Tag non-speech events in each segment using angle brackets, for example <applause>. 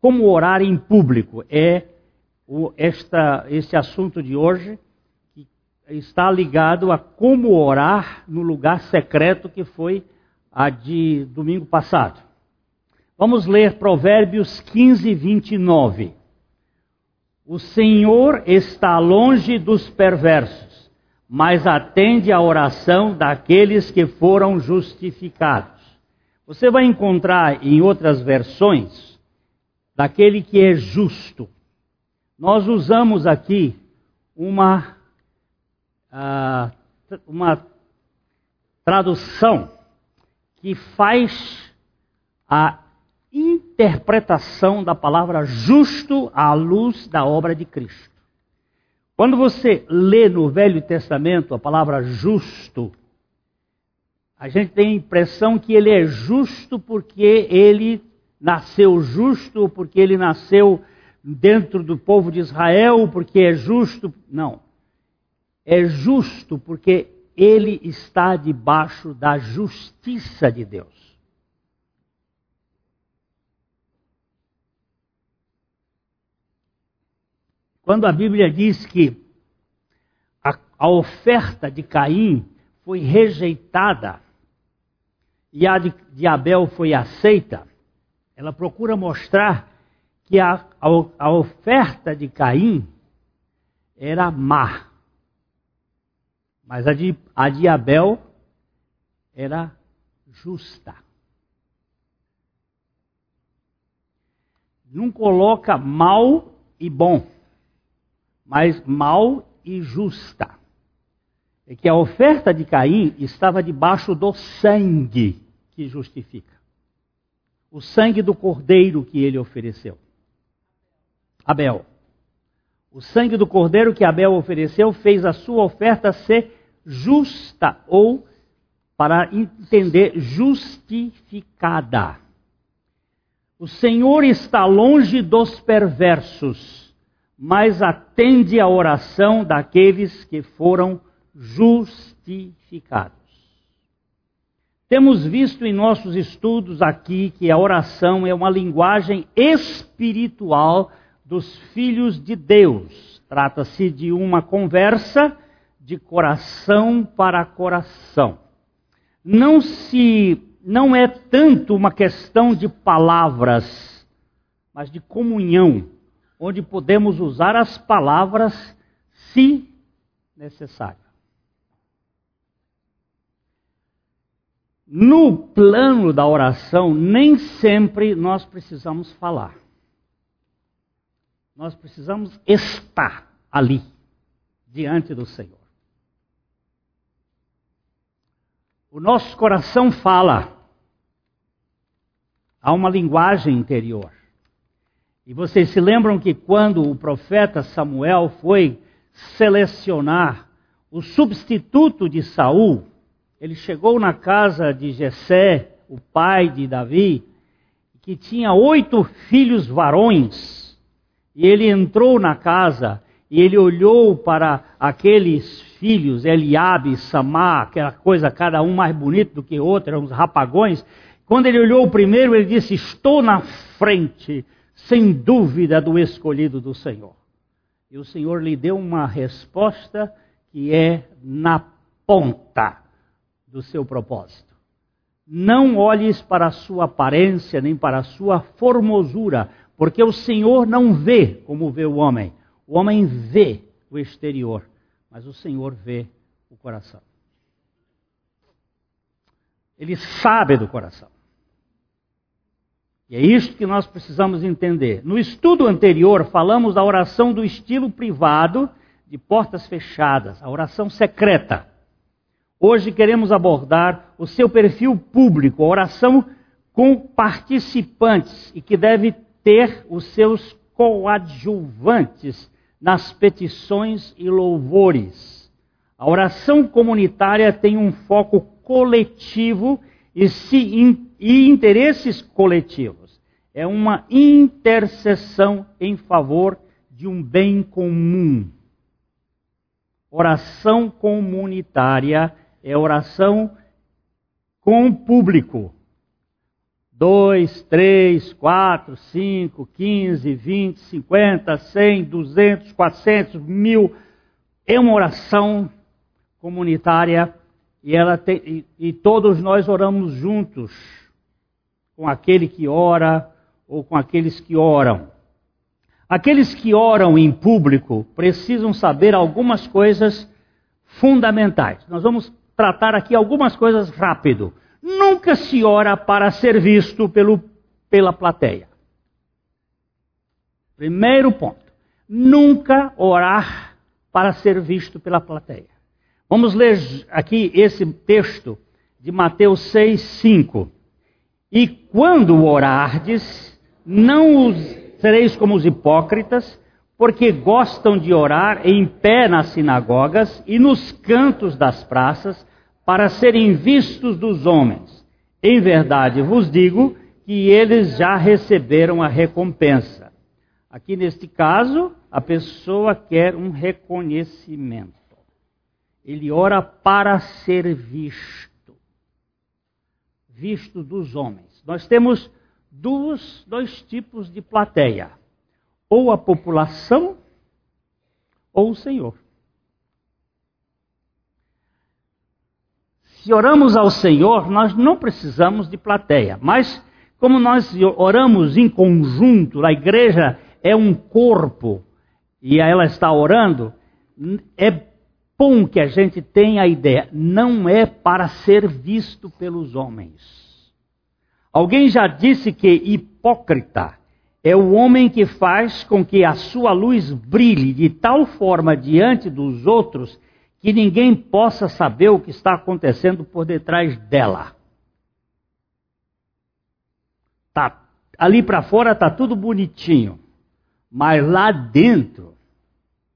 como orar em público é o, esta, esse assunto de hoje, que está ligado a como orar no lugar secreto que foi a de domingo passado. Vamos ler Provérbios 15, 29. O Senhor está longe dos perversos, mas atende à oração daqueles que foram justificados. Você vai encontrar em outras versões daquele que é justo. Nós usamos aqui uma, uh, uma tradução que faz a interpretação da palavra justo à luz da obra de Cristo. Quando você lê no Velho Testamento a palavra justo, a gente tem a impressão que ele é justo porque ele nasceu justo, porque ele nasceu dentro do povo de Israel, porque é justo. Não. É justo porque ele está debaixo da justiça de Deus. Quando a Bíblia diz que a, a oferta de Caim foi rejeitada e a de, de Abel foi aceita, ela procura mostrar que a, a, a oferta de Caim era má. Mas a de, a de Abel era justa. Não coloca mal e bom, mas mal e justa. É que a oferta de Caim estava debaixo do sangue que justifica. O sangue do cordeiro que ele ofereceu. Abel. O sangue do cordeiro que Abel ofereceu fez a sua oferta ser justa, ou, para entender, justificada. O Senhor está longe dos perversos, mas atende a oração daqueles que foram justificados. Temos visto em nossos estudos aqui que a oração é uma linguagem espiritual dos filhos de Deus. Trata-se de uma conversa de coração para coração. Não se não é tanto uma questão de palavras, mas de comunhão, onde podemos usar as palavras se necessário. No plano da oração, nem sempre nós precisamos falar nós precisamos estar ali, diante do Senhor. O nosso coração fala, há uma linguagem interior. E vocês se lembram que quando o profeta Samuel foi selecionar o substituto de Saul, ele chegou na casa de Jessé, o pai de Davi, que tinha oito filhos varões e ele entrou na casa e ele olhou para aqueles filhos, Eliabe, Samá, aquela coisa, cada um mais bonito do que outro, eram uns rapagões. Quando ele olhou o primeiro, ele disse: Estou na frente, sem dúvida, do escolhido do Senhor. E o Senhor lhe deu uma resposta que é na ponta do seu propósito. Não olhes para a sua aparência, nem para a sua formosura, porque o Senhor não vê como vê o homem. O homem vê o exterior, mas o Senhor vê o coração. Ele sabe do coração. E é isto que nós precisamos entender. No estudo anterior, falamos da oração do estilo privado, de portas fechadas, a oração secreta. Hoje queremos abordar o seu perfil público, a oração com participantes e que deve ter os seus coadjuvantes nas petições e louvores. A oração comunitária tem um foco coletivo e, se, e interesses coletivos. É uma intercessão em favor de um bem comum. Oração comunitária é oração com o público 2, 3, 4, 5, 15, 20, 50, 100, 200, 400, mil. É uma oração comunitária e, ela tem, e, e todos nós oramos juntos com aquele que ora ou com aqueles que oram. Aqueles que oram em público precisam saber algumas coisas fundamentais. Nós vamos tratar aqui algumas coisas rápido. Nunca se ora para ser visto pelo, pela plateia. Primeiro ponto. Nunca orar para ser visto pela plateia. Vamos ler aqui esse texto de Mateus 6, 5. E quando orardes, não sereis como os hipócritas, porque gostam de orar em pé nas sinagogas e nos cantos das praças, para serem vistos dos homens. Em verdade vos digo que eles já receberam a recompensa. Aqui neste caso, a pessoa quer um reconhecimento. Ele ora para ser visto. Visto dos homens. Nós temos dois, dois tipos de plateia: ou a população, ou o Senhor. Se oramos ao Senhor, nós não precisamos de plateia, mas como nós oramos em conjunto, a igreja é um corpo e ela está orando, é bom que a gente tenha a ideia, não é para ser visto pelos homens. Alguém já disse que hipócrita é o homem que faz com que a sua luz brilhe de tal forma diante dos outros que ninguém possa saber o que está acontecendo por detrás dela. Tá, ali para fora está tudo bonitinho, mas lá dentro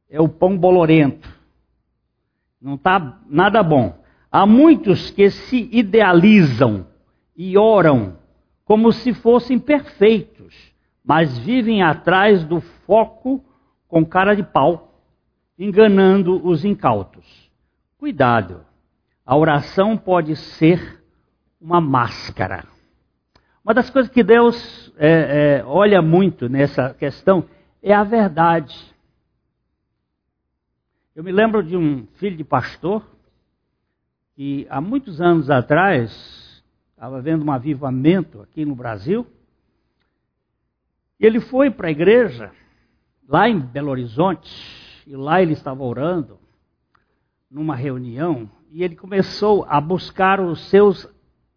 é o pão bolorento. Não está nada bom. Há muitos que se idealizam e oram como se fossem perfeitos, mas vivem atrás do foco com cara de pau enganando os incautos. Cuidado, a oração pode ser uma máscara. Uma das coisas que Deus é, é, olha muito nessa questão é a verdade. Eu me lembro de um filho de pastor que há muitos anos atrás estava vendo um avivamento aqui no Brasil. E ele foi para a igreja, lá em Belo Horizonte, e lá ele estava orando, numa reunião, e ele começou a buscar os seus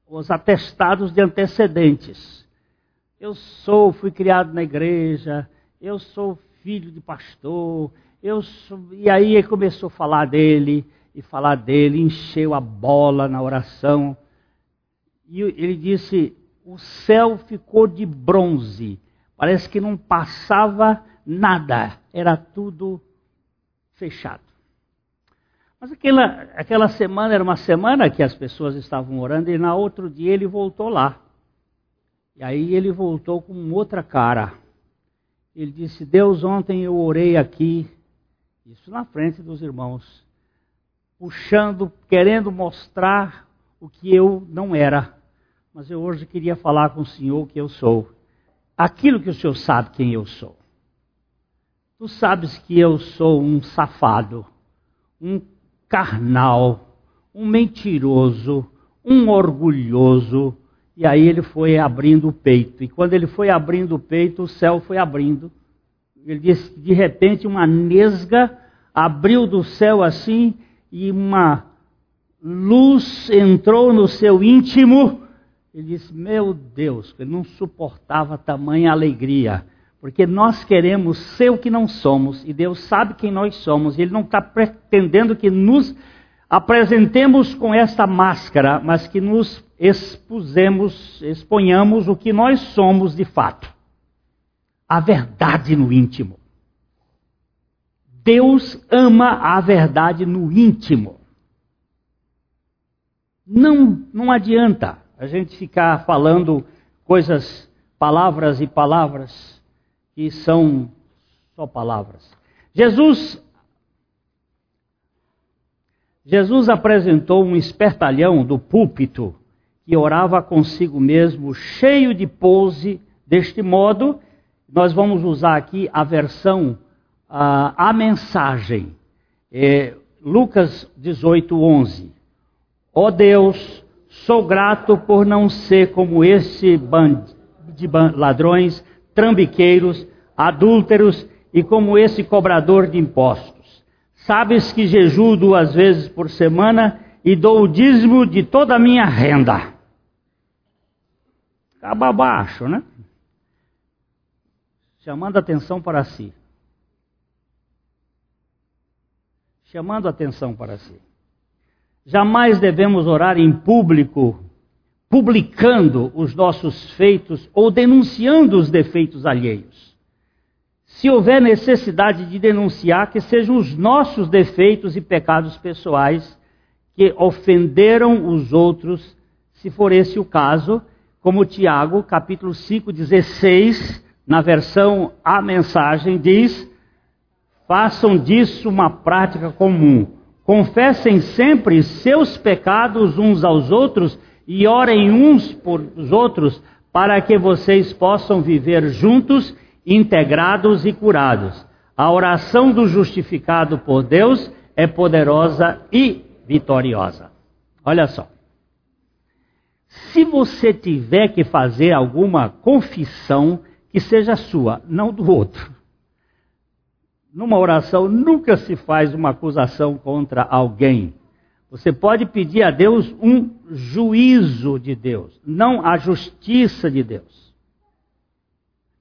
os atestados de antecedentes. Eu sou, fui criado na igreja, eu sou filho de pastor, eu sou... e aí ele começou a falar dele, e falar dele, encheu a bola na oração. E ele disse: o céu ficou de bronze, parece que não passava nada, era tudo fechado. Mas aquela, aquela semana era uma semana que as pessoas estavam orando e na outro dia ele voltou lá. E aí ele voltou com outra cara. Ele disse: Deus, ontem eu orei aqui, isso na frente dos irmãos, puxando, querendo mostrar o que eu não era. Mas eu hoje queria falar com o Senhor que eu sou. Aquilo que o Senhor sabe quem eu sou. Tu sabes que eu sou um safado, um carnal, um mentiroso, um orgulhoso. E aí ele foi abrindo o peito. E quando ele foi abrindo o peito, o céu foi abrindo. Ele disse: de repente, uma nesga abriu do céu assim e uma luz entrou no seu íntimo. Ele disse: Meu Deus, ele não suportava tamanha alegria. Porque nós queremos ser o que não somos e Deus sabe quem nós somos. E Ele não está pretendendo que nos apresentemos com esta máscara, mas que nos expusemos, exponhamos o que nós somos de fato. A verdade no íntimo. Deus ama a verdade no íntimo. Não, não adianta a gente ficar falando coisas, palavras e palavras que são só palavras. Jesus Jesus apresentou um espertalhão do púlpito que orava consigo mesmo, cheio de pose. Deste modo, nós vamos usar aqui a versão, a, a mensagem. É, Lucas 18, 11. Ó oh Deus, sou grato por não ser como esse bando de ladrões, trambiqueiros, adúlteros e como esse cobrador de impostos. Sabes que jejuo duas vezes por semana e dou o dízimo de toda a minha renda. Acaba abaixo, né? Chamando atenção para si. Chamando atenção para si. Jamais devemos orar em público, publicando os nossos feitos ou denunciando os defeitos alheios. Se houver necessidade de denunciar, que sejam os nossos defeitos e pecados pessoais que ofenderam os outros, se for esse o caso, como Tiago, capítulo 5, 16, na versão A Mensagem, diz: façam disso uma prática comum Confessem sempre seus pecados uns aos outros e orem uns por os outros para que vocês possam viver juntos, integrados e curados. A oração do justificado por Deus é poderosa e vitoriosa. Olha só. Se você tiver que fazer alguma confissão, que seja sua, não do outro numa oração nunca se faz uma acusação contra alguém. Você pode pedir a Deus um juízo de Deus, não a justiça de Deus.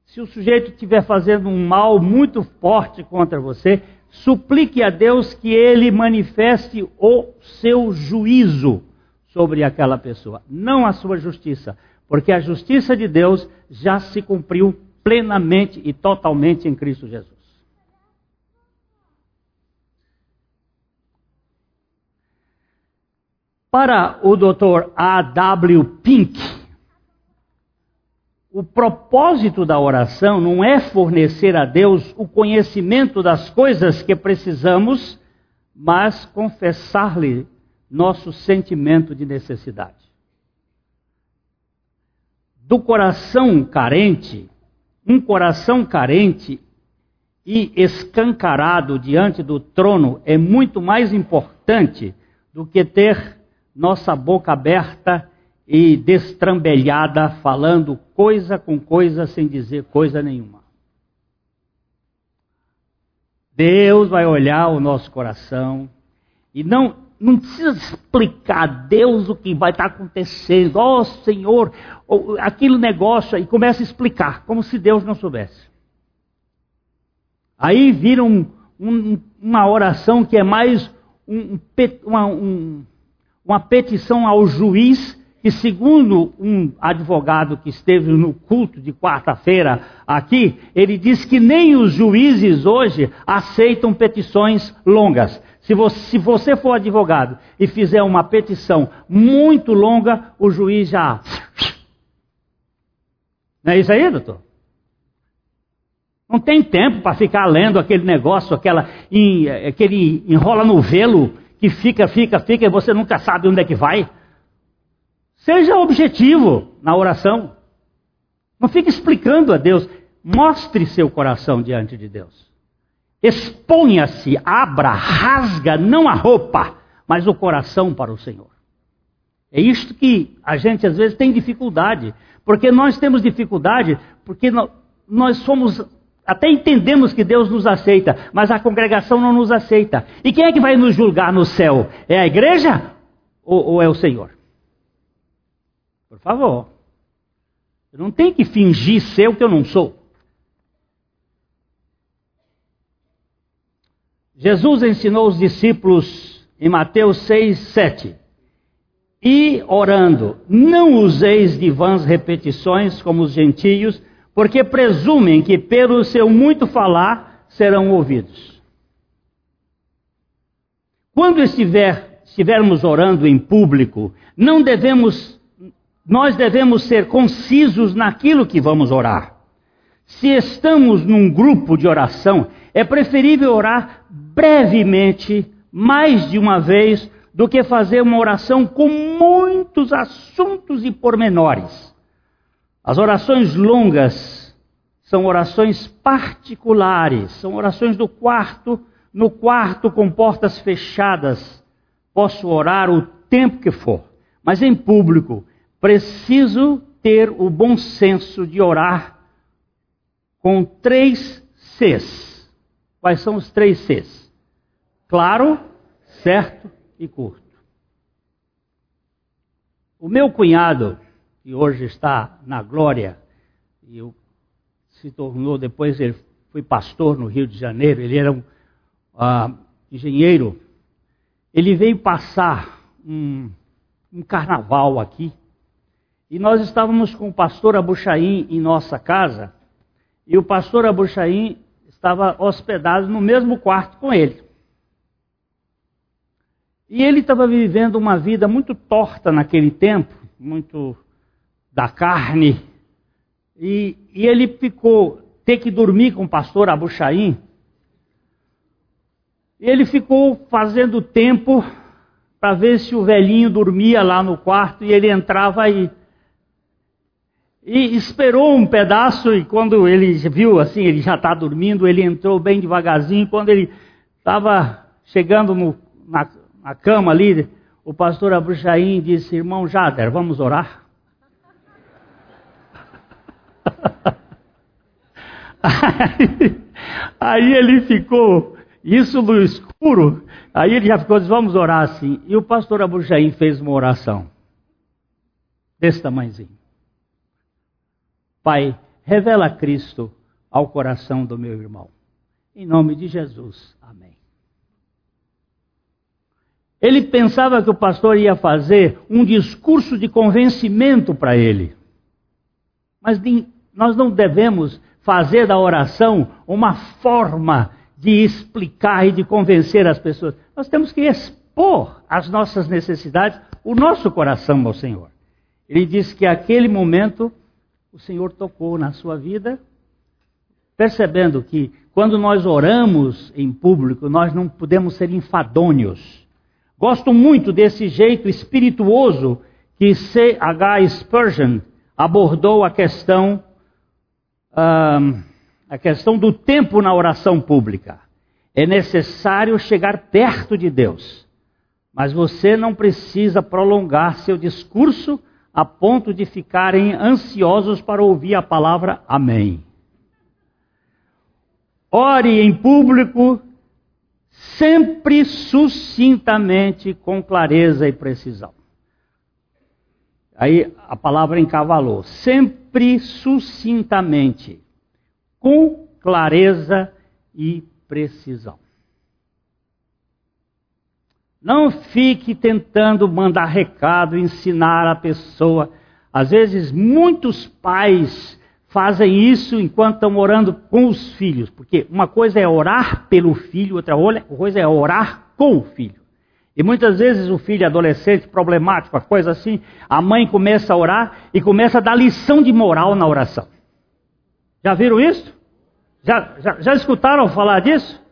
Se o sujeito estiver fazendo um mal muito forte contra você, suplique a Deus que ele manifeste o seu juízo sobre aquela pessoa, não a sua justiça, porque a justiça de Deus já se cumpriu plenamente e totalmente em Cristo Jesus. Para o Dr. A.W. Pink, o propósito da oração não é fornecer a Deus o conhecimento das coisas que precisamos, mas confessar-lhe nosso sentimento de necessidade. Do coração carente, um coração carente e escancarado diante do trono é muito mais importante do que ter nossa boca aberta e destrambelhada, falando coisa com coisa sem dizer coisa nenhuma. Deus vai olhar o nosso coração e não não precisa explicar a Deus o que vai estar acontecendo. Ó oh, Senhor, aquele negócio aí começa a explicar, como se Deus não soubesse. Aí vira um, um, uma oração que é mais um, um, uma petição ao juiz, que segundo um advogado que esteve no culto de quarta-feira aqui, ele diz que nem os juízes hoje aceitam petições longas. Se você, se você for advogado e fizer uma petição muito longa, o juiz já. Não é isso aí, doutor? Não tem tempo para ficar lendo aquele negócio, aquela, aquele enrola no velo que fica, fica, fica e você nunca sabe onde é que vai. Seja objetivo na oração. Não fique explicando a Deus. Mostre seu coração diante de Deus. Exponha-se, abra, rasga, não a roupa, mas o coração para o Senhor. É isto que a gente às vezes tem dificuldade. Porque nós temos dificuldade, porque nós somos até entendemos que Deus nos aceita, mas a congregação não nos aceita. E quem é que vai nos julgar no céu? É a igreja ou, ou é o Senhor? Por favor. Eu não tenho que fingir ser o que eu não sou. Jesus ensinou os discípulos em Mateus 6, 7. E orando, não useis de vãs repetições como os gentios porque presumem que pelo seu muito falar serão ouvidos. Quando estiver, estivermos orando em público, não devemos, nós devemos ser concisos naquilo que vamos orar. Se estamos num grupo de oração, é preferível orar brevemente, mais de uma vez, do que fazer uma oração com muito muitos assuntos e pormenores. As orações longas são orações particulares, são orações do quarto, no quarto com portas fechadas. Posso orar o tempo que for, mas em público preciso ter o bom senso de orar com três Cs. Quais são os três Cs? Claro, certo e curto. O meu cunhado, que hoje está na glória, e se tornou, depois ele foi pastor no Rio de Janeiro, ele era um uh, engenheiro, ele veio passar um, um carnaval aqui, e nós estávamos com o pastor Abuchaim em nossa casa, e o pastor Abuchaim estava hospedado no mesmo quarto com ele. E ele estava vivendo uma vida muito torta naquele tempo, muito da carne. E, e ele ficou ter que dormir com o pastor Abuchaim. Ele ficou fazendo tempo para ver se o velhinho dormia lá no quarto e ele entrava aí. E esperou um pedaço e quando ele viu assim, ele já está dormindo, ele entrou bem devagarzinho. Quando ele estava chegando no, na, na, cama ali, o pastor Abruxaim disse, irmão Jader, vamos orar? Aí, <laughs> aí ele ficou, isso no escuro, aí ele já ficou, disse, vamos orar assim. E o pastor Abruxaim fez uma oração, desse tamanhozinho. Pai, revela Cristo ao coração do meu irmão. Em nome de Jesus. Amém. Ele pensava que o pastor ia fazer um discurso de convencimento para ele. Mas nós não devemos fazer da oração uma forma de explicar e de convencer as pessoas. Nós temos que expor as nossas necessidades, o nosso coração ao Senhor. Ele diz que aquele momento o Senhor tocou na sua vida, percebendo que quando nós oramos em público, nós não podemos ser enfadônios. Gosto muito desse jeito espirituoso que C.H. Spurgeon abordou a questão, a questão do tempo na oração pública. É necessário chegar perto de Deus, mas você não precisa prolongar seu discurso a ponto de ficarem ansiosos para ouvir a palavra Amém. Ore em público, sempre sucintamente, com clareza e precisão. Aí a palavra encavalou. Sempre sucintamente, com clareza e precisão. Não fique tentando mandar recado, ensinar a pessoa. Às vezes, muitos pais fazem isso enquanto estão orando com os filhos, porque uma coisa é orar pelo filho, outra coisa é orar com o filho. E muitas vezes o filho adolescente, problemático, a coisa assim, a mãe começa a orar e começa a dar lição de moral na oração. Já viram isso? Já, já, já escutaram falar disso?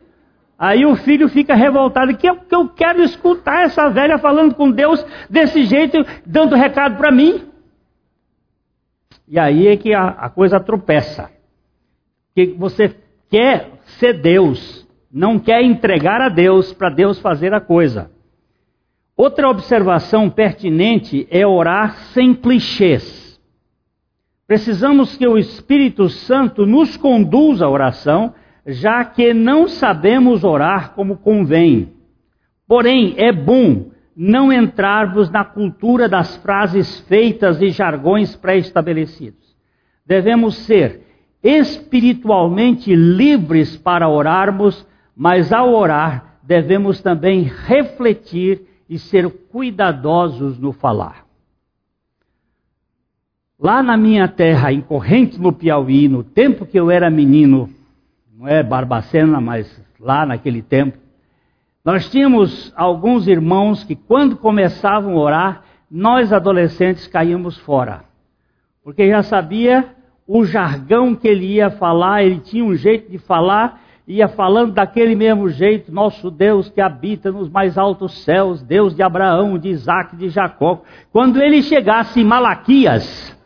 Aí o filho fica revoltado, que eu, que eu quero escutar essa velha falando com Deus desse jeito, dando recado para mim. E aí é que a, a coisa tropeça. Que você quer ser Deus, não quer entregar a Deus para Deus fazer a coisa. Outra observação pertinente é orar sem clichês. Precisamos que o Espírito Santo nos conduza à oração já que não sabemos orar como convém. Porém, é bom não entrarmos na cultura das frases feitas e jargões pré-estabelecidos. Devemos ser espiritualmente livres para orarmos, mas ao orar devemos também refletir e ser cuidadosos no falar. Lá na minha terra, em Corrente no Piauí, no tempo que eu era menino, não é Barbacena, mas lá naquele tempo, nós tínhamos alguns irmãos que, quando começavam a orar, nós adolescentes caímos fora. Porque já sabia o jargão que ele ia falar, ele tinha um jeito de falar ia falando daquele mesmo jeito, nosso Deus que habita nos mais altos céus, Deus de Abraão, de Isaac, de Jacó. Quando ele chegasse em Malaquias,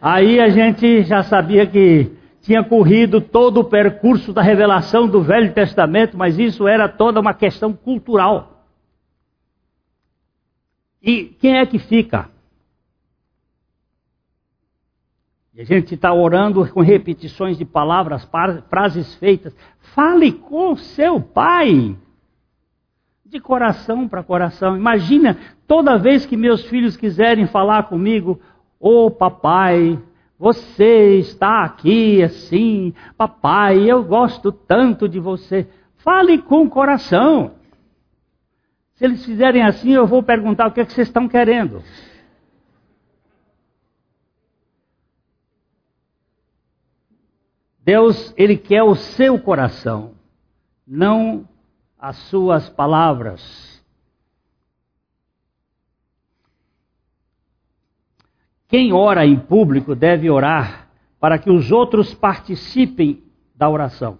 aí a gente já sabia que tinha corrido todo o percurso da revelação do Velho Testamento, mas isso era toda uma questão cultural. E quem é que fica? E a gente está orando com repetições de palavras, frases feitas. Fale com seu pai. De coração para coração. Imagina, toda vez que meus filhos quiserem falar comigo, ô oh, papai, você está aqui assim, papai, eu gosto tanto de você. Fale com o coração. Se eles fizerem assim, eu vou perguntar o que, é que vocês estão querendo. Deus, Ele quer o seu coração, não as suas palavras. Quem ora em público deve orar para que os outros participem da oração.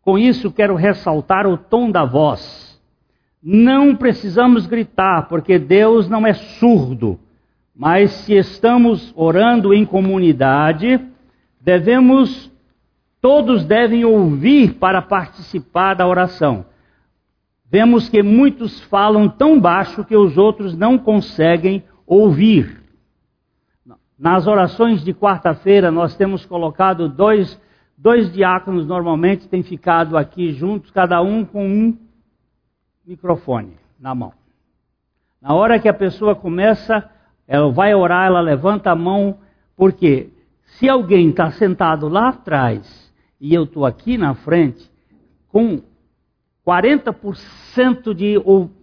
Com isso, quero ressaltar o tom da voz. Não precisamos gritar, porque Deus não é surdo. Mas se estamos orando em comunidade, devemos Todos devem ouvir para participar da oração. Vemos que muitos falam tão baixo que os outros não conseguem ouvir. Nas orações de quarta-feira, nós temos colocado dois, dois diáconos, normalmente têm ficado aqui juntos, cada um com um microfone na mão. Na hora que a pessoa começa, ela vai orar, ela levanta a mão, porque se alguém está sentado lá atrás e eu estou aqui na frente com 40% de,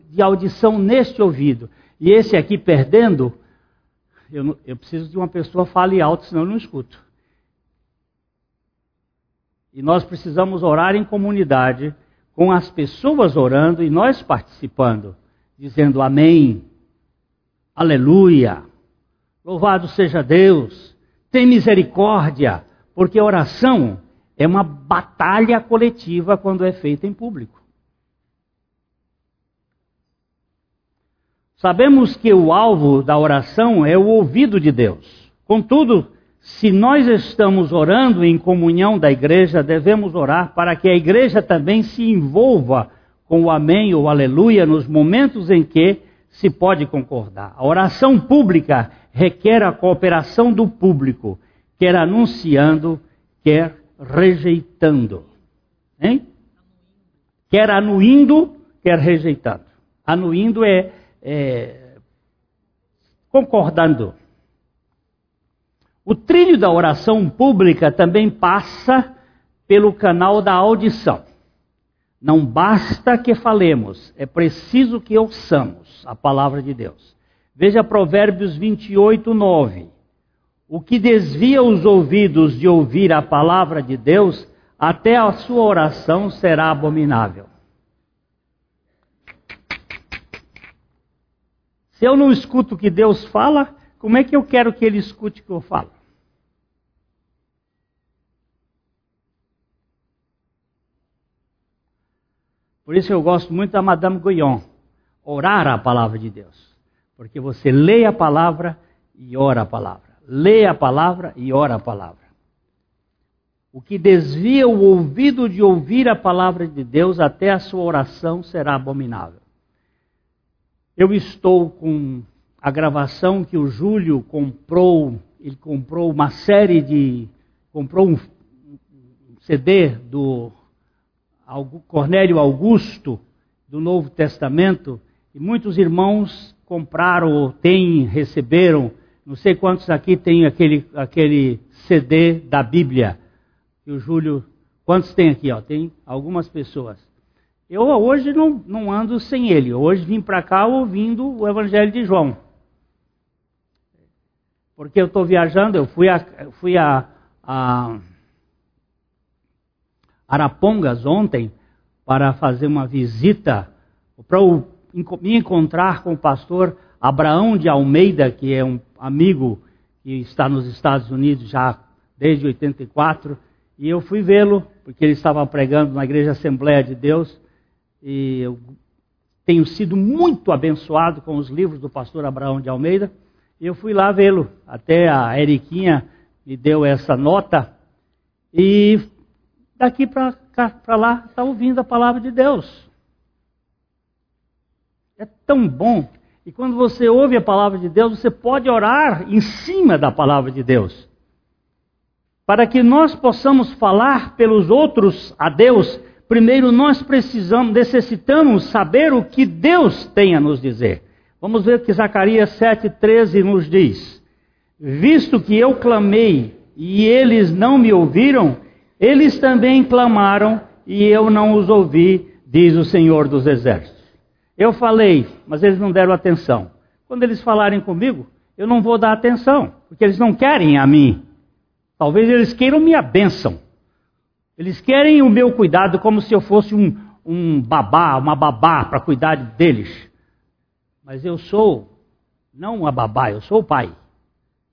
de audição neste ouvido, e esse aqui perdendo, eu, eu preciso de uma pessoa fale alto, senão eu não escuto. E nós precisamos orar em comunidade, com as pessoas orando e nós participando, dizendo amém, aleluia, louvado seja Deus, tem misericórdia, porque oração é uma batalha coletiva quando é feita em público. Sabemos que o alvo da oração é o ouvido de Deus. Contudo, se nós estamos orando em comunhão da igreja, devemos orar para que a igreja também se envolva com o amém ou aleluia nos momentos em que se pode concordar. A oração pública requer a cooperação do público, quer anunciando, quer rejeitando. Hein? Quer anuindo, quer rejeitando. Anuindo é, é concordando. O trilho da oração pública também passa pelo canal da audição. Não basta que falemos, é preciso que ouçamos a palavra de Deus. Veja Provérbios 28, 9. O que desvia os ouvidos de ouvir a palavra de Deus, até a sua oração será abominável. Se eu não escuto o que Deus fala, como é que eu quero que ele escute o que eu falo? Por isso eu gosto muito da Madame Guyon, orar a palavra de Deus. Porque você lê a palavra e ora a palavra lê a palavra e ora a palavra. O que desvia o ouvido de ouvir a palavra de Deus até a sua oração será abominável. Eu estou com a gravação que o Júlio comprou, ele comprou uma série de. comprou um CD do Cornélio Augusto, do Novo Testamento, e muitos irmãos compraram ou têm, receberam não sei quantos aqui tem aquele, aquele CD da Bíblia. Que o Júlio. Quantos tem aqui? Ó? Tem algumas pessoas. Eu hoje não, não ando sem ele. Hoje vim para cá ouvindo o Evangelho de João. Porque eu estou viajando, eu fui a, fui a, a Arapongas ontem para fazer uma visita, para me encontrar com o pastor Abraão de Almeida, que é um amigo que está nos Estados Unidos já desde 84, E eu fui vê-lo, porque ele estava pregando na Igreja Assembleia de Deus. E eu tenho sido muito abençoado com os livros do pastor Abraão de Almeida. E eu fui lá vê-lo. Até a Eriquinha me deu essa nota. E daqui para lá está ouvindo a palavra de Deus. É tão bom. E quando você ouve a palavra de Deus, você pode orar em cima da palavra de Deus para que nós possamos falar pelos outros a Deus, primeiro nós precisamos, necessitamos saber o que Deus tem a nos dizer. Vamos ver o que Zacarias 7,13 nos diz. Visto que eu clamei e eles não me ouviram, eles também clamaram e eu não os ouvi, diz o Senhor dos Exércitos. Eu falei, mas eles não deram atenção. Quando eles falarem comigo, eu não vou dar atenção, porque eles não querem a mim. Talvez eles queiram minha bênção. Eles querem o meu cuidado como se eu fosse um, um babá, uma babá para cuidar deles. Mas eu sou não uma babá, eu sou o pai.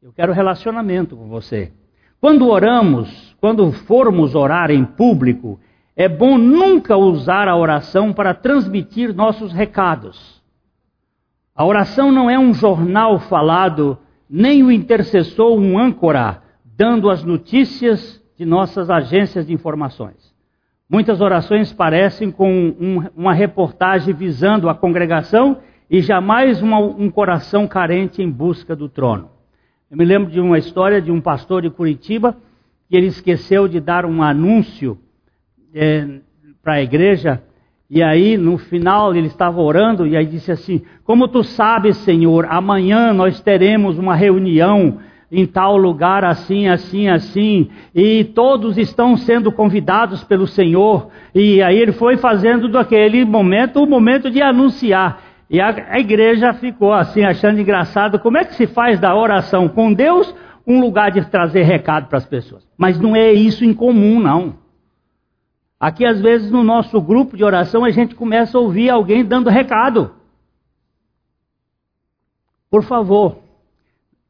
Eu quero relacionamento com você. Quando oramos, quando formos orar em público, é bom nunca usar a oração para transmitir nossos recados. A oração não é um jornal falado, nem o intercessor um âncora dando as notícias de nossas agências de informações. Muitas orações parecem com um, uma reportagem visando a congregação e jamais uma, um coração carente em busca do trono. Eu me lembro de uma história de um pastor de Curitiba que ele esqueceu de dar um anúncio é, para a igreja e aí no final ele estava orando e aí disse assim: Como tu sabes, Senhor, amanhã nós teremos uma reunião em tal lugar, assim, assim, assim, e todos estão sendo convidados pelo Senhor. E aí ele foi fazendo daquele momento o momento de anunciar. E a, a igreja ficou assim, achando engraçado, como é que se faz da oração com Deus um lugar de trazer recado para as pessoas? Mas não é isso em comum, não. Aqui, às vezes, no nosso grupo de oração, a gente começa a ouvir alguém dando recado. Por favor,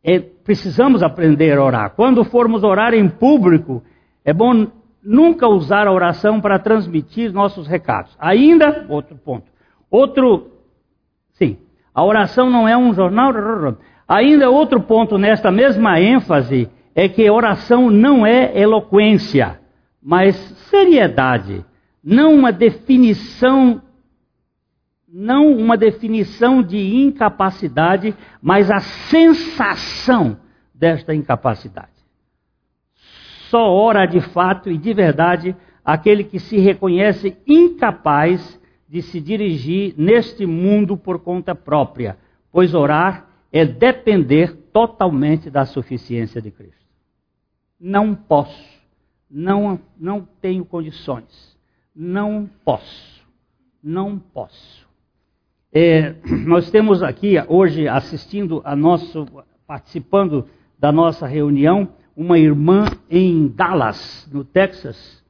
é, precisamos aprender a orar. Quando formos orar em público, é bom nunca usar a oração para transmitir nossos recados. Ainda, outro ponto. Outro, sim, a oração não é um jornal. Ainda outro ponto nesta mesma ênfase é que oração não é eloquência, mas seriedade, não uma definição não uma definição de incapacidade, mas a sensação desta incapacidade. Só ora de fato e de verdade aquele que se reconhece incapaz de se dirigir neste mundo por conta própria, pois orar é depender totalmente da suficiência de Cristo. Não posso, não, não tenho condições, não posso, não posso. É, nós temos aqui hoje assistindo a nosso, participando da nossa reunião, uma irmã em Dallas, no Texas.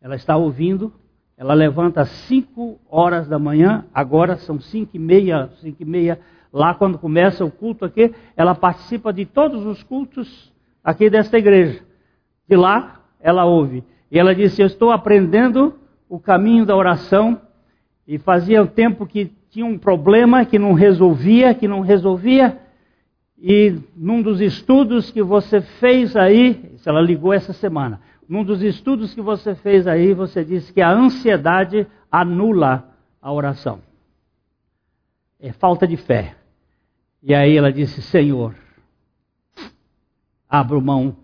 Ela está ouvindo, ela levanta às 5 horas da manhã, agora são 5 e meia, 5 e meia, lá quando começa o culto aqui, ela participa de todos os cultos aqui desta igreja. De lá, ela ouve. E ela disse, eu estou aprendendo o caminho da oração, e fazia o tempo que tinha um problema que não resolvia, que não resolvia, e num dos estudos que você fez aí, ela ligou essa semana, num dos estudos que você fez aí, você disse que a ansiedade anula a oração. É falta de fé. E aí ela disse: Senhor, abra mão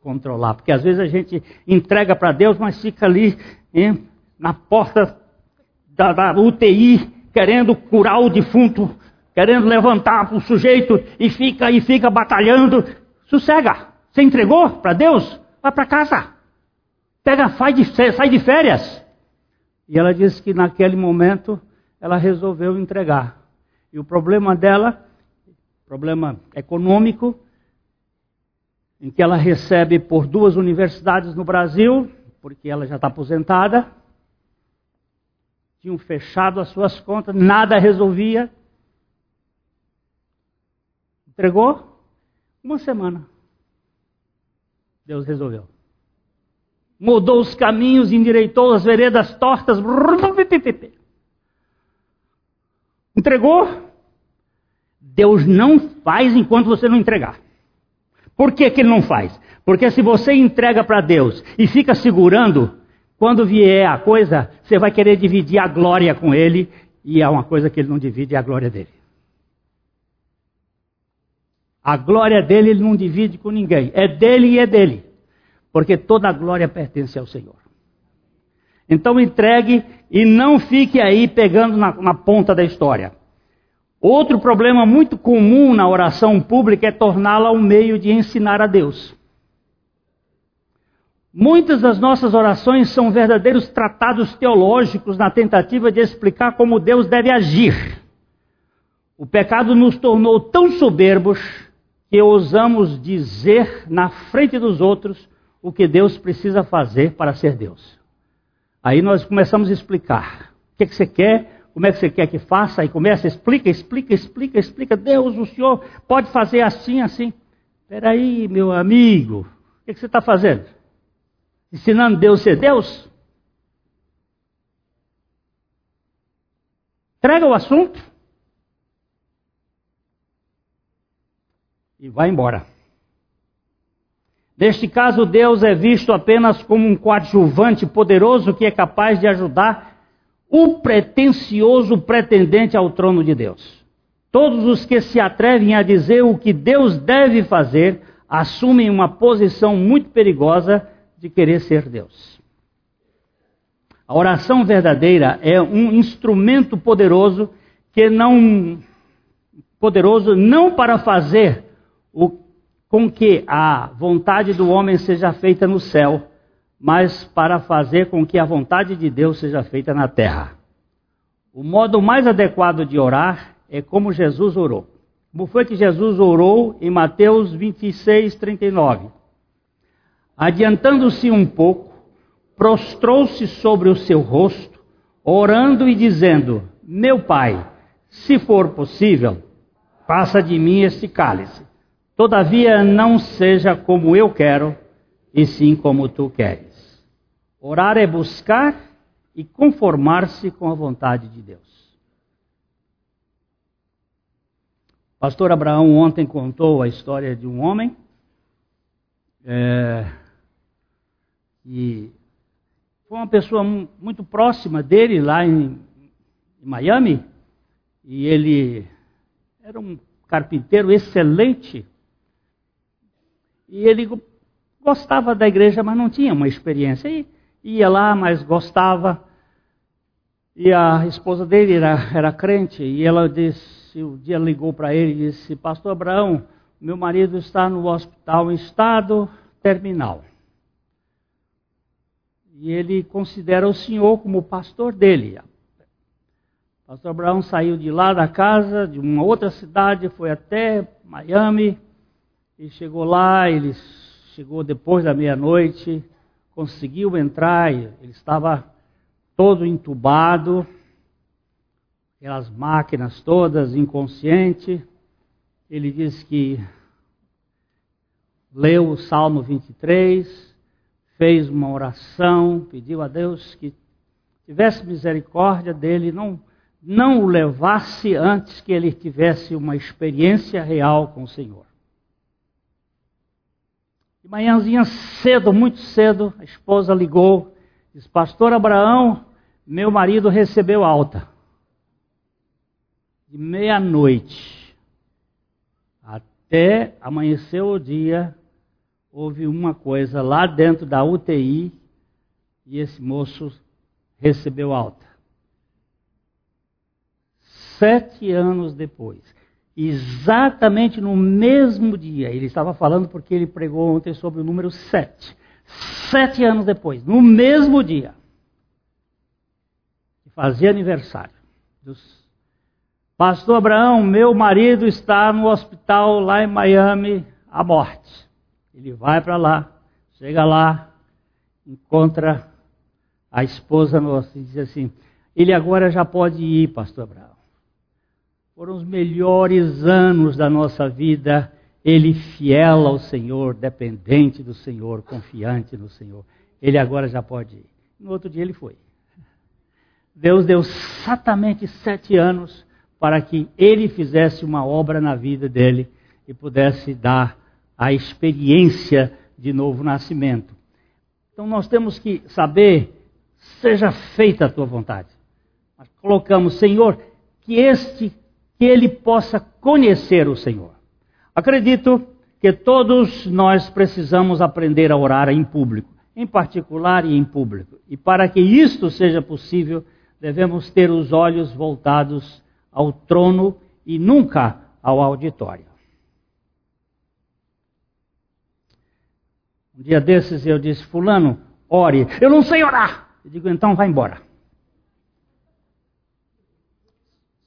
controlar. Porque às vezes a gente entrega para Deus, mas fica ali hein, na porta da, da UTI querendo curar o defunto, querendo levantar o sujeito e fica e fica batalhando. Sossega. Você entregou para Deus? Vai para casa. Pega, sai de, sai de férias. E ela disse que naquele momento ela resolveu entregar. E o problema dela, problema econômico, em que ela recebe por duas universidades no Brasil, porque ela já está aposentada, tinham fechado as suas contas, nada resolvia. Entregou? Uma semana. Deus resolveu. mudou os caminhos, endireitou as veredas tortas. Entregou? Deus não faz enquanto você não entregar. Por que, que ele não faz? Porque se você entrega para Deus e fica segurando, quando vier a coisa, você vai querer dividir a glória com ele, e é uma coisa que ele não divide, é a glória dele. A glória dele ele não divide com ninguém. É dele e é dele. Porque toda a glória pertence ao Senhor. Então entregue e não fique aí pegando na, na ponta da história. Outro problema muito comum na oração pública é torná-la um meio de ensinar a Deus. Muitas das nossas orações são verdadeiros tratados teológicos na tentativa de explicar como Deus deve agir. O pecado nos tornou tão soberbos que ousamos dizer na frente dos outros o que Deus precisa fazer para ser Deus. Aí nós começamos a explicar. O que, é que você quer? Como é que você quer que faça? Aí começa, explica, explica, explica, explica. Deus, o Senhor pode fazer assim, assim. Espera aí, meu amigo. O que, que você está fazendo? Ensinando Deus a ser Deus? Traga o assunto. e vai embora. Neste caso, Deus é visto apenas como um coadjuvante poderoso que é capaz de ajudar o pretensioso pretendente ao trono de Deus. Todos os que se atrevem a dizer o que Deus deve fazer assumem uma posição muito perigosa de querer ser Deus. A oração verdadeira é um instrumento poderoso que não poderoso não para fazer o, com que a vontade do homem seja feita no céu, mas para fazer com que a vontade de Deus seja feita na terra. O modo mais adequado de orar é como Jesus orou. Como foi que Jesus orou em Mateus 26, 39? Adiantando-se um pouco, prostrou-se sobre o seu rosto, orando e dizendo: Meu pai, se for possível, passa de mim este cálice. Todavia, não seja como eu quero, e sim como tu queres. Orar é buscar e conformar-se com a vontade de Deus. Pastor Abraão ontem contou a história de um homem é, e foi uma pessoa muito próxima dele lá em, em Miami e ele era um carpinteiro excelente e ele gostava da igreja, mas não tinha uma experiência. E ia lá, mas gostava. E a esposa dele era, era crente, e ela disse, o dia ligou para ele e disse, Pastor Abraão, meu marido está no hospital em estado terminal. E ele considera o senhor como pastor dele. Pastor Abraão saiu de lá da casa, de uma outra cidade, foi até Miami, e chegou lá, ele chegou depois da meia-noite, conseguiu entrar, ele estava todo entubado, aquelas máquinas todas, inconsciente. Ele disse que leu o Salmo 23, fez uma oração, pediu a Deus que tivesse misericórdia dele, não, não o levasse antes que ele tivesse uma experiência real com o Senhor. De manhãzinha cedo, muito cedo, a esposa ligou, disse: Pastor Abraão, meu marido recebeu alta. De meia-noite até amanhecer o dia, houve uma coisa lá dentro da UTI e esse moço recebeu alta. Sete anos depois exatamente no mesmo dia. Ele estava falando porque ele pregou ontem sobre o número 7. Sete anos depois, no mesmo dia, fazia aniversário. Dos... Pastor Abraão, meu marido está no hospital lá em Miami, à morte. Ele vai para lá, chega lá, encontra a esposa nossa e diz assim: ele agora já pode ir, Pastor Abraão. Foram os melhores anos da nossa vida, ele fiel ao Senhor, dependente do Senhor, confiante no Senhor. ele agora já pode ir. No outro dia ele foi. Deus deu exatamente sete anos para que ele fizesse uma obra na vida dele e pudesse dar a experiência de novo nascimento. Então nós temos que saber, seja feita a tua vontade. Nós colocamos, Senhor, que este, que ele possa conhecer o Senhor. Acredito que todos nós precisamos aprender a orar em público, em particular e em público. E para que isto seja possível, devemos ter os olhos voltados ao trono e nunca ao auditório. Um dia desses eu disse, fulano, ore. Eu não sei orar. Eu digo, então vai embora.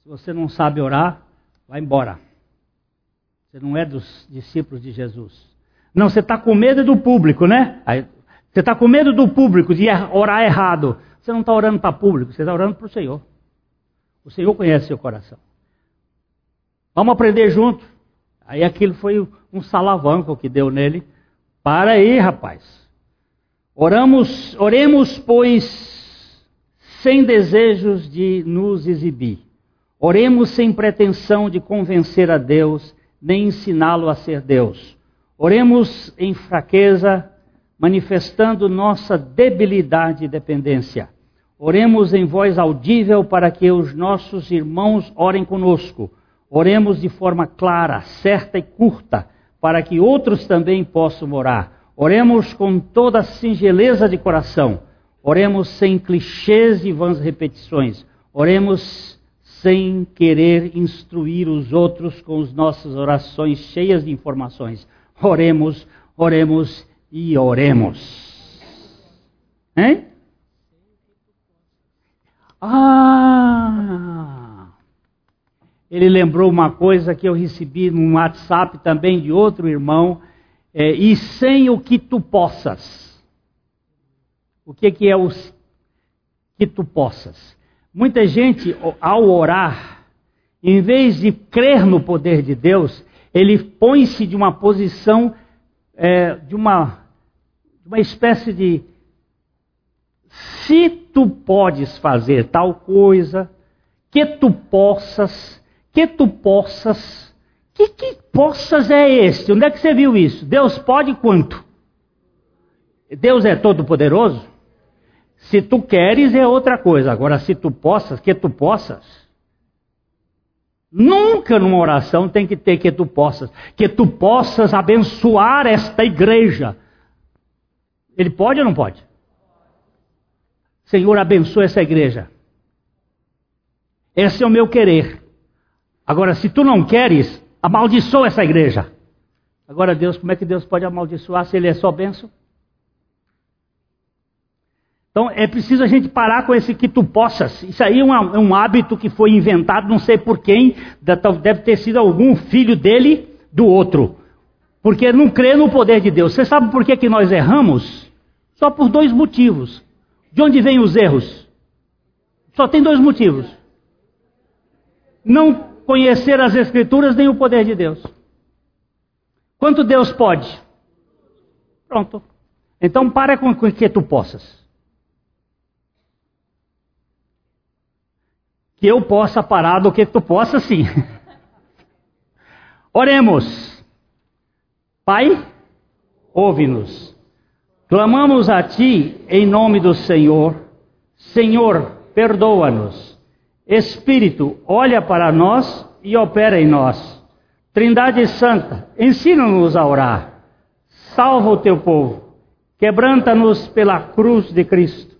Se você não sabe orar, vai embora. Você não é dos discípulos de Jesus. Não, você está com medo do público, né? você está com medo do público, de er-, orar errado. Você não está orando para público, você está orando para o Senhor. O Senhor conhece seu coração. Vamos aprender junto. Aí aquilo foi um salavanco que deu nele. Para aí, rapaz. Oramos, oremos, pois, sem desejos de nos exibir. Oremos sem pretensão de convencer a Deus, nem ensiná-lo a ser Deus. Oremos em fraqueza, manifestando nossa debilidade e dependência. Oremos em voz audível para que os nossos irmãos orem conosco. Oremos de forma clara, certa e curta para que outros também possam orar. Oremos com toda a singeleza de coração. Oremos sem clichês e vãs repetições. Oremos sem querer instruir os outros com as nossas orações cheias de informações. Oremos, oremos e oremos. Hein? Ah! ele lembrou uma coisa que eu recebi num WhatsApp também de outro irmão, é, e sem o que tu possas. O que, que é o que tu possas? Muita gente, ao orar, em vez de crer no poder de Deus, ele põe-se de uma posição, é, de, uma, uma espécie de se tu podes fazer tal coisa, que tu possas, que tu possas. Que que possas é este? Onde é que você viu isso? Deus pode quanto? Deus é todo poderoso? Se tu queres é outra coisa. Agora, se tu possas, que tu possas. Nunca numa oração tem que ter que tu possas. Que tu possas abençoar esta igreja. Ele pode ou não pode? Senhor, abençoa essa igreja. Esse é o meu querer. Agora, se tu não queres, amaldiçoa essa igreja. Agora, Deus, como é que Deus pode amaldiçoar se Ele é só benção? Então, é preciso a gente parar com esse que tu possas. Isso aí é um, é um hábito que foi inventado, não sei por quem, deve ter sido algum filho dele do outro. Porque não crê no poder de Deus. Você sabe por que, que nós erramos? Só por dois motivos. De onde vêm os erros? Só tem dois motivos. Não conhecer as Escrituras nem o poder de Deus. Quanto Deus pode? Pronto. Então para com que tu possas. Que eu possa parar do que tu possa sim. <laughs> Oremos. Pai, ouve-nos. Clamamos a Ti em nome do Senhor. Senhor, perdoa-nos. Espírito, olha para nós e opera em nós. Trindade Santa, ensina-nos a orar. Salva o teu povo. Quebranta-nos pela cruz de Cristo.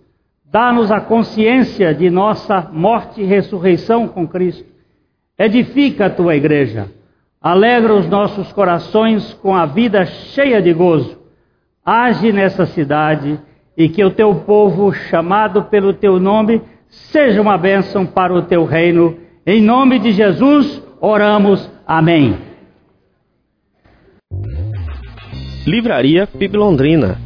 Dá-nos a consciência de nossa morte e ressurreição com Cristo. Edifica a tua igreja. Alegra os nossos corações com a vida cheia de gozo. Age nessa cidade e que o teu povo, chamado pelo teu nome, seja uma bênção para o teu reino. Em nome de Jesus, oramos. Amém. Livraria PIB Londrina.